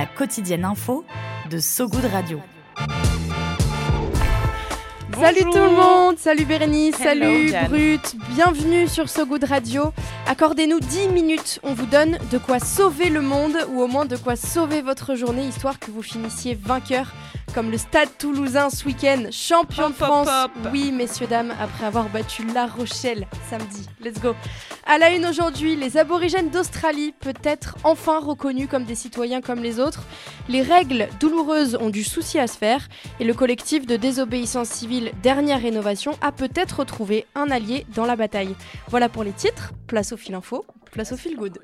La quotidienne info de So Good Radio. Salut tout le monde, salut Bérénice, salut Brut, bienvenue sur So Good Radio. Accordez-nous 10 minutes, on vous donne de quoi sauver le monde ou au moins de quoi sauver votre journée histoire que vous finissiez vainqueur comme le Stade toulousain ce week-end, champion de France. Oui, messieurs, dames, après avoir battu La Rochelle samedi. Let's go. À la une aujourd'hui, les aborigènes d'Australie, peut-être enfin reconnus comme des citoyens comme les autres. Les règles douloureuses ont du souci à se faire et le collectif de désobéissance civile Dernière Rénovation a peut-être trouvé un allié dans la bataille. Voilà pour les titres. Place au fil info, place au fil good.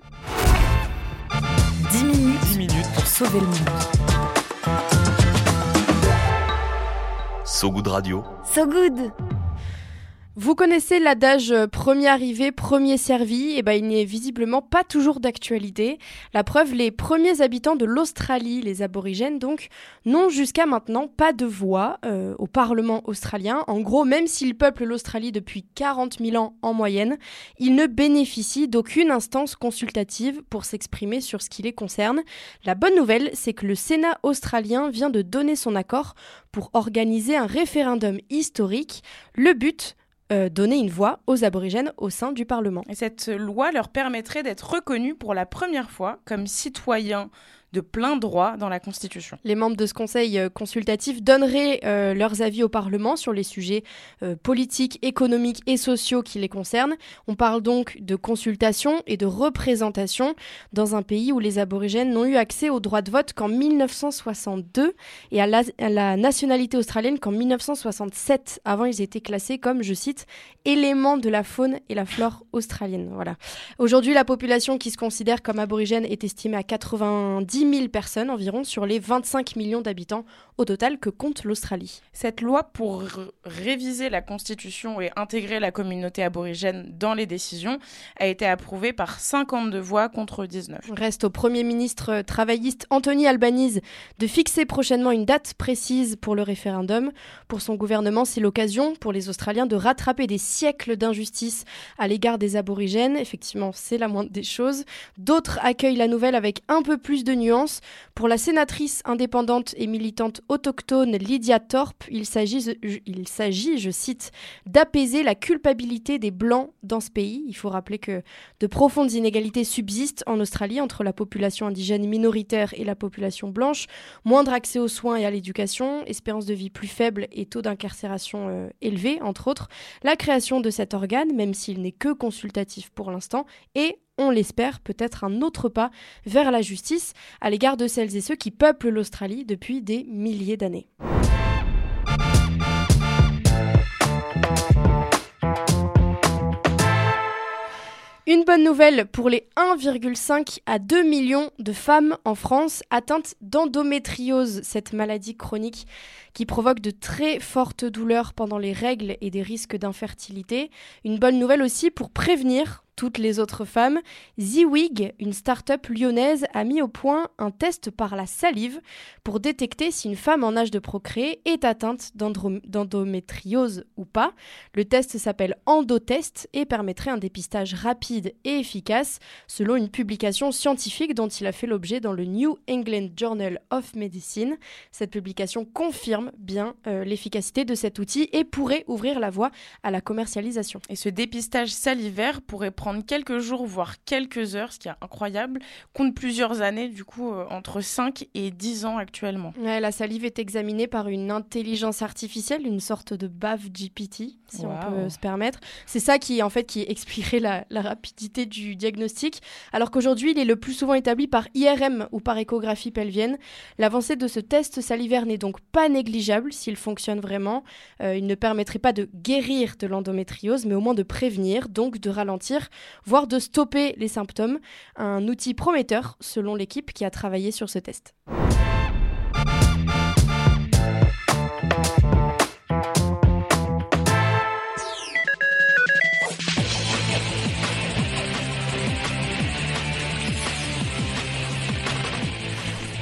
10 minutes, 10 minutes pour sauver le monde. So Good Radio. So Good vous connaissez l'adage euh, premier arrivé, premier servi Et eh ben, il n'est visiblement pas toujours d'actualité. La preuve, les premiers habitants de l'Australie, les aborigènes donc, n'ont jusqu'à maintenant pas de voix euh, au Parlement australien. En gros, même s'ils peuplent l'Australie depuis 40 000 ans en moyenne, ils ne bénéficient d'aucune instance consultative pour s'exprimer sur ce qui les concerne. La bonne nouvelle, c'est que le Sénat australien vient de donner son accord pour organiser un référendum historique. Le but, euh, donner une voix aux aborigènes au sein du Parlement. Et cette loi leur permettrait d'être reconnus pour la première fois comme citoyens de plein droit dans la Constitution. Les membres de ce conseil euh, consultatif donneraient euh, leurs avis au Parlement sur les sujets euh, politiques, économiques et sociaux qui les concernent. On parle donc de consultation et de représentation dans un pays où les aborigènes n'ont eu accès au droit de vote qu'en 1962 et à la, à la nationalité australienne qu'en 1967. Avant, ils étaient classés comme, je cite, éléments de la faune et la flore australienne. Voilà. Aujourd'hui, la population qui se considère comme aborigène est estimée à 90 000 personnes environ sur les 25 millions d'habitants au total que compte l'Australie. Cette loi pour réviser la constitution et intégrer la communauté aborigène dans les décisions a été approuvée par 52 voix contre 19. Reste au Premier ministre travailliste Anthony Albanese de fixer prochainement une date précise pour le référendum. Pour son gouvernement, c'est l'occasion pour les Australiens de rattraper des siècles d'injustice à l'égard des aborigènes. Effectivement, c'est la moindre des choses. D'autres accueillent la nouvelle avec un peu plus de nuances. Pour la sénatrice indépendante et militante autochtone Lydia Thorpe, il s'agit, je cite, d'apaiser la culpabilité des Blancs dans ce pays. Il faut rappeler que de profondes inégalités subsistent en Australie entre la population indigène minoritaire et la population blanche. Moindre accès aux soins et à l'éducation, espérance de vie plus faible et taux d'incarcération euh, élevé, entre autres. La création de cet organe, même s'il n'est que consultatif pour l'instant, est on l'espère, peut-être un autre pas vers la justice à l'égard de celles et ceux qui peuplent l'Australie depuis des milliers d'années. Une bonne nouvelle pour les 1,5 à 2 millions de femmes en France atteintes d'endométriose, cette maladie chronique qui provoque de très fortes douleurs pendant les règles et des risques d'infertilité. Une bonne nouvelle aussi pour prévenir toutes les autres femmes, Ziwig, une start-up lyonnaise, a mis au point un test par la salive pour détecter si une femme en âge de procréer est atteinte d'endométriose ou pas. Le test s'appelle Endotest et permettrait un dépistage rapide et efficace selon une publication scientifique dont il a fait l'objet dans le New England Journal of Medicine. Cette publication confirme bien euh, l'efficacité de cet outil et pourrait ouvrir la voie à la commercialisation. Et ce dépistage salivaire pourrait prendre quelques jours, voire quelques heures, ce qui est incroyable, compte plusieurs années, du coup, euh, entre 5 et 10 ans actuellement. la salive est examinée par une intelligence artificielle, une sorte de BAV GPT, si on peut se permettre. C'est ça qui, en fait, qui expliquerait la, la rapidité du diagnostic, alors qu'aujourd'hui, il est le plus souvent établi par IRM ou par échographie pelvienne. L'avancée de ce test salivaire n'est donc pas négligeable s'il fonctionne vraiment. Euh, il ne permettrait pas de guérir de l'endométriose, mais au moins de prévenir, donc de ralentir voire de stopper les symptômes. Un outil prometteur selon l'équipe qui a travaillé sur ce test.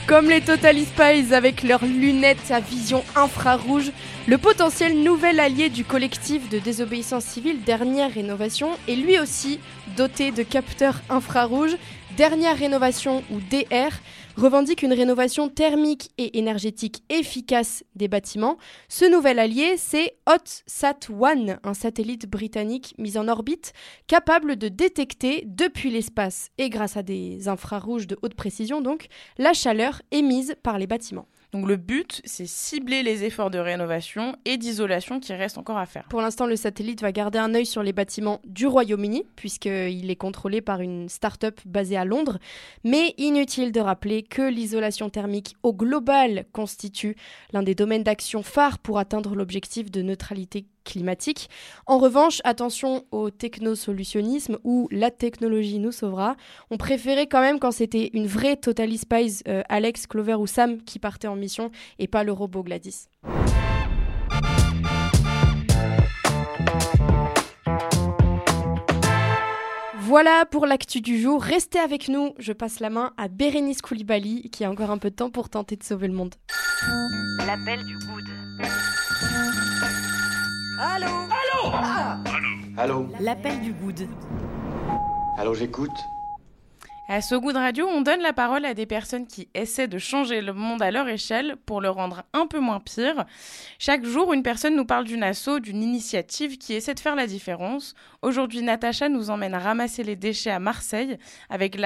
Comme les Total Spies avec leurs lunettes à vision infrarouge, le potentiel nouvel allié du collectif de désobéissance civile Dernière Rénovation est lui aussi doté de capteurs infrarouges Dernière Rénovation ou DR revendique une rénovation thermique et énergétique efficace des bâtiments. Ce nouvel allié, c'est HotSat-1, un satellite britannique mis en orbite capable de détecter depuis l'espace et grâce à des infrarouges de haute précision donc la chaleur émise par les bâtiments. Donc le but, c'est cibler les efforts de rénovation et d'isolation qui restent encore à faire. Pour l'instant, le satellite va garder un œil sur les bâtiments du Royaume-Uni, puisqu'il est contrôlé par une start-up basée à Londres. Mais inutile de rappeler que l'isolation thermique au global constitue l'un des domaines d'action phares pour atteindre l'objectif de neutralité climatique. En revanche, attention au technosolutionnisme où la technologie nous sauvera. On préférait quand même quand c'était une vraie Totally Spies, euh, Alex, Clover ou Sam qui partaient en mission et pas le robot Gladys. Voilà pour l'actu du jour. Restez avec nous. Je passe la main à Bérénice Koulibaly qui a encore un peu de temps pour tenter de sauver le monde. L'appel du good. Allô Allô Allô L'appel du good. Allô, j'écoute. À So Good Radio, on donne la parole à des personnes qui essaient de changer le monde à leur échelle pour le rendre un peu moins pire. Chaque jour, une personne nous parle d'une asso, d'une initiative qui essaie de faire la différence. Aujourd'hui, Natacha nous emmène ramasser les déchets à Marseille avec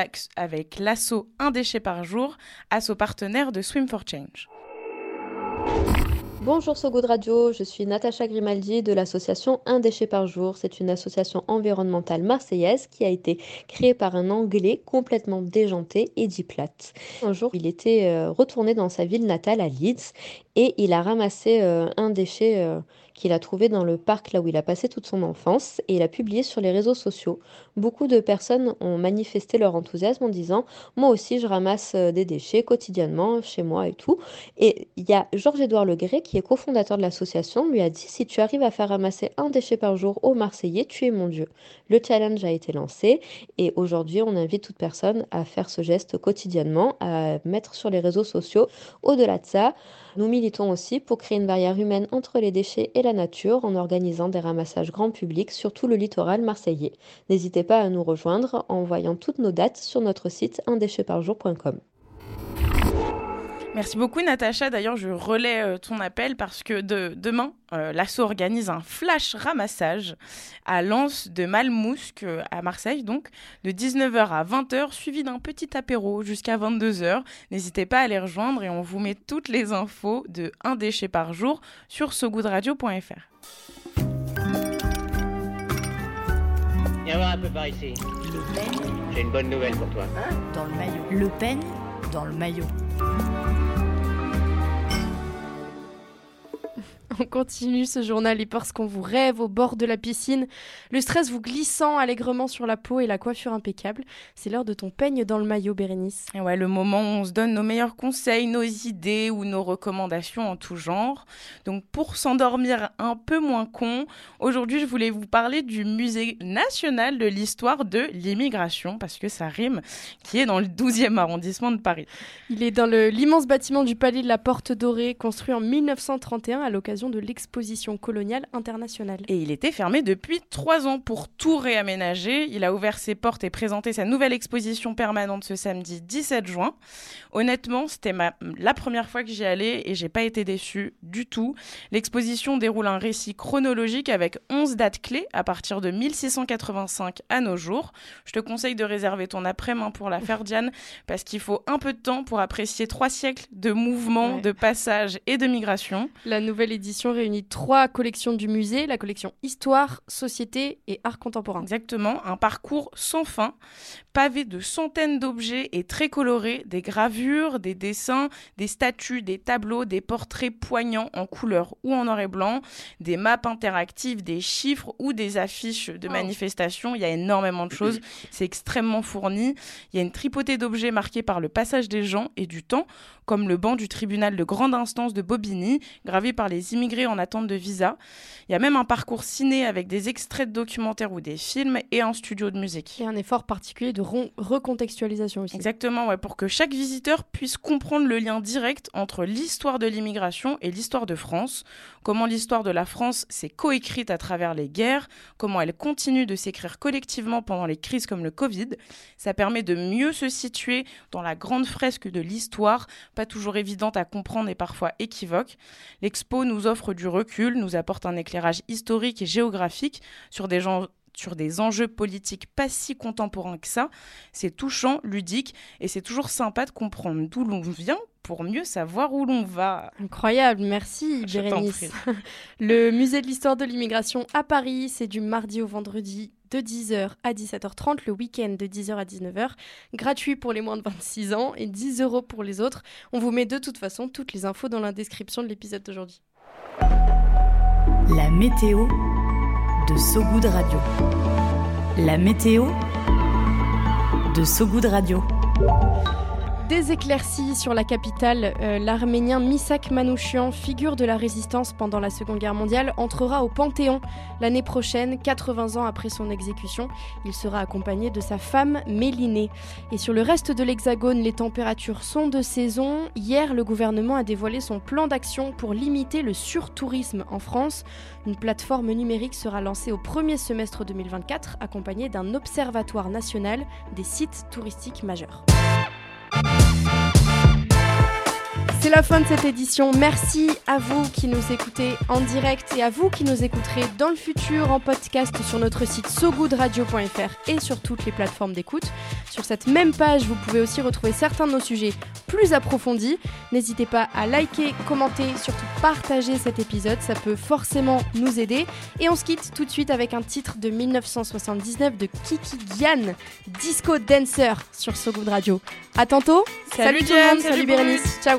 l'asso Un déchet par jour, asso partenaire de Swim for Change. Bonjour Sogoud Radio, je suis Natacha Grimaldi de l'association Un déchet par jour. C'est une association environnementale marseillaise qui a été créée par un Anglais complètement déjanté et dit plate. Un jour, il était euh, retourné dans sa ville natale à Leeds et il a ramassé euh, un déchet euh, qu'il a trouvé dans le parc là où il a passé toute son enfance et il a publié sur les réseaux sociaux. Beaucoup de personnes ont manifesté leur enthousiasme en disant moi aussi je ramasse euh, des déchets quotidiennement chez moi et tout. Et il y a Georges-Édouard Legré qui est cofondateur de l'association lui a dit si tu arrives à faire ramasser un déchet par jour aux Marseillais, tu es mon dieu. Le challenge a été lancé et aujourd'hui on invite toute personne à faire ce geste quotidiennement, à mettre sur les réseaux sociaux. Au-delà de ça, nous militons aussi pour créer une barrière humaine entre les déchets et la nature en organisant des ramassages grand public sur tout le littoral marseillais. N'hésitez pas à nous rejoindre en voyant toutes nos dates sur notre site undéchetparjour.com. Merci beaucoup Natacha. D'ailleurs, je relais euh, ton appel parce que de, demain, euh, l'ASSO organise un flash ramassage à Lens de Malmousque euh, à Marseille, donc de 19h à 20h, suivi d'un petit apéro jusqu'à 22h. N'hésitez pas à les rejoindre et on vous met toutes les infos de un déchet par jour sur sogoodradio.fr. Viens voir un peu par ici. Le Pen J'ai une bonne nouvelle pour toi. dans le maillot. Le Pen dans le maillot. On continue ce journal et parce qu'on vous rêve au bord de la piscine, le stress vous glissant allègrement sur la peau et la coiffure impeccable, c'est l'heure de ton peigne dans le maillot, Bérénice. Et ouais, le moment où on se donne nos meilleurs conseils, nos idées ou nos recommandations en tout genre. Donc pour s'endormir un peu moins con, aujourd'hui je voulais vous parler du musée national de l'histoire de l'immigration, parce que ça rime, qui est dans le 12e arrondissement de Paris. Il est dans l'immense bâtiment du palais de la Porte Dorée, construit en 1931 à l'occasion de l'exposition coloniale internationale. Et il était fermé depuis trois ans pour tout réaménager. Il a ouvert ses portes et présenté sa nouvelle exposition permanente ce samedi 17 juin. Honnêtement, c'était ma- la première fois que j'y allais et j'ai pas été déçue du tout. L'exposition déroule un récit chronologique avec 11 dates clés à partir de 1685 à nos jours. Je te conseille de réserver ton après-main pour la faire, Diane, parce qu'il faut un peu de temps pour apprécier trois siècles de mouvements, Ouais. de passages et de migration. La nouvelle édition réunit trois collections du musée, la collection Histoire, Société et Art contemporain. Exactement, un parcours sans fin, pavé de centaines d'objets et très colorés, des gravures, des dessins, des statues, des tableaux, des portraits poignants en couleur ou en noir et blanc, des maps interactives, des chiffres ou des affiches de Oh. manifestations. Il y a énormément de choses, c'est extrêmement fourni. Il y a une tripotée d'objets marqués par le passage des gens et du temps, comme le banc du tribunal de grande instance de Bobigny, gravé par les immigrants immigrés en attente de visa. Il y a même un parcours ciné avec des extraits de documentaires ou des films et un studio de musique. Et un effort particulier de recontextualisation aussi. Exactement, ouais, pour que chaque visiteur puisse comprendre le lien direct entre l'histoire de l'immigration et l'histoire de France, comment l'histoire de la France s'est coécrite à travers les guerres, comment elle continue de s'écrire collectivement pendant les crises comme le Covid. Ça permet de mieux se situer dans la grande fresque de l'histoire, pas toujours évidente à comprendre et parfois équivoque. L'expo nous offre du recul, nous apporte un éclairage historique et géographique sur des gens sur des enjeux politiques pas si contemporains que ça. C'est touchant, ludique, et c'est toujours sympa de comprendre d'où l'on vient pour mieux savoir où l'on va. Incroyable, merci Bérénice. Le musée de l'histoire de l'immigration à Paris, c'est du mardi au vendredi de 10h à 17h30, le week-end de 10h à 19h, gratuit pour les moins de 26 ans et 10 euros pour les autres. On vous met de toute façon toutes les infos dans la description de l'épisode d'aujourd'hui. La météo de Sogoud Radio. La météo de Sogoud Radio. Des éclaircies sur la capitale, euh, l'arménien Misak Manouchian, figure de la résistance pendant la Seconde Guerre mondiale, entrera au Panthéon l'année prochaine, 80 ans après son exécution. Il sera accompagné de sa femme Mélinée. Et sur le reste de l'Hexagone, les températures sont de saison. Hier, le gouvernement a dévoilé son plan d'action pour limiter le surtourisme en France. Une plateforme numérique sera lancée au premier semestre 2024, accompagnée d'un observatoire national des sites touristiques majeurs. C'est la fin de cette édition. Merci à vous qui nous écoutez en direct et à vous qui nous écouterez dans le futur en podcast sur notre site sogoodradio.fr et sur toutes les plateformes d'écoute. Sur cette même page, vous pouvez aussi retrouver certains de nos sujets plus approfondis. N'hésitez pas à liker, commenter, surtout partager cet épisode, ça peut forcément nous aider. Et on se quitte tout de suite avec un titre de 1979 de Kiki Gian, Disco Dancer sur So Radio. À tantôt. Salut, salut tout le monde, salut, salut Bérénice. Ciao.